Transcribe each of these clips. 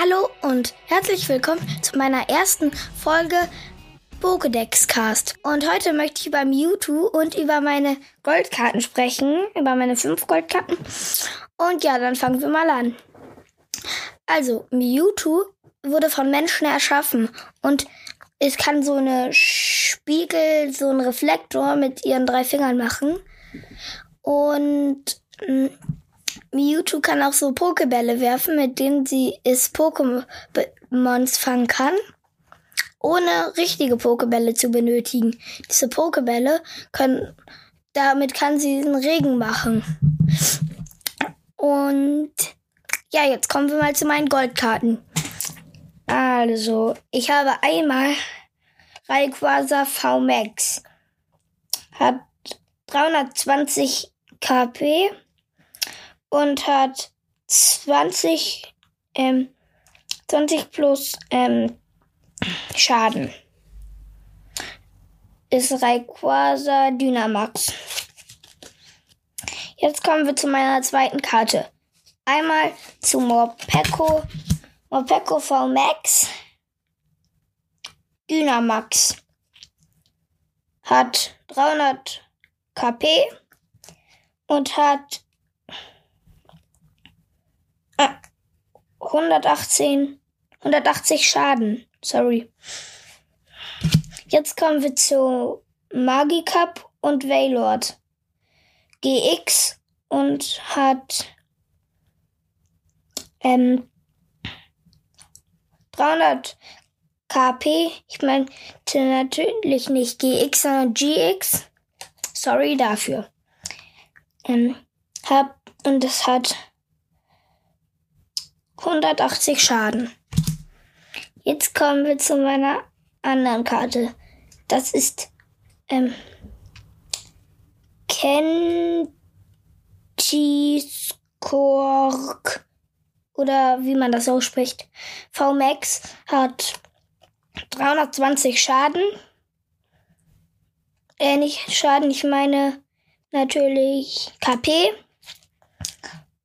Hallo und herzlich willkommen zu meiner ersten Folge Pokédex Cast. Und heute möchte ich über Mewtwo und über meine Goldkarten sprechen, über meine fünf Goldkarten. Und ja, dann fangen wir mal an. Also, Mewtwo wurde von Menschen erschaffen und es kann so eine Spiegel, so ein Reflektor mit ihren drei Fingern machen. Und mm, Mewtwo kann auch so Pokebälle werfen, mit denen sie es Pokémons fangen kann, ohne richtige Pokebälle zu benötigen. Diese Pokebälle können, damit kann sie den Regen machen. Und ja, jetzt kommen wir mal zu meinen Goldkarten. Also, ich habe einmal Rayquaza VMAX. Hat 320 KP und hat 20, ähm, 20 plus ähm, Schaden. Ist Rayquaza Dynamax. Jetzt kommen wir zu meiner zweiten Karte. Einmal zu Morpeko. Morpeko VMAX. Dynamax. Hat 300 KP und hat 118, 180 Schaden. Sorry. Jetzt kommen wir zu Magicup und Waylord. GX und hat ähm, 300 KP. Ich meinte natürlich nicht GX, sondern GX. Sorry dafür. Ähm, hab, und es hat 180 Schaden. Jetzt kommen wir zu meiner anderen Karte. Das ist ähm, Kentiskork oder wie man das ausspricht. VMAX hat 320 Schaden. Äh, nicht Schaden, ich meine natürlich KP.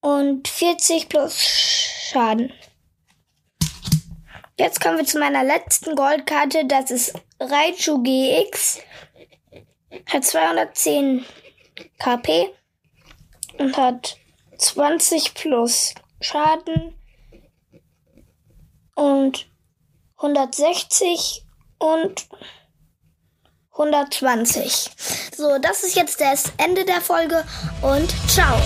Und 40 plus Schaden. Jetzt kommen wir zu meiner letzten Goldkarte. Das ist Raichu GX. Hat 210 KP und hat 20 plus Schaden und 160 und 120. So, das ist jetzt das Ende der Folge und ciao.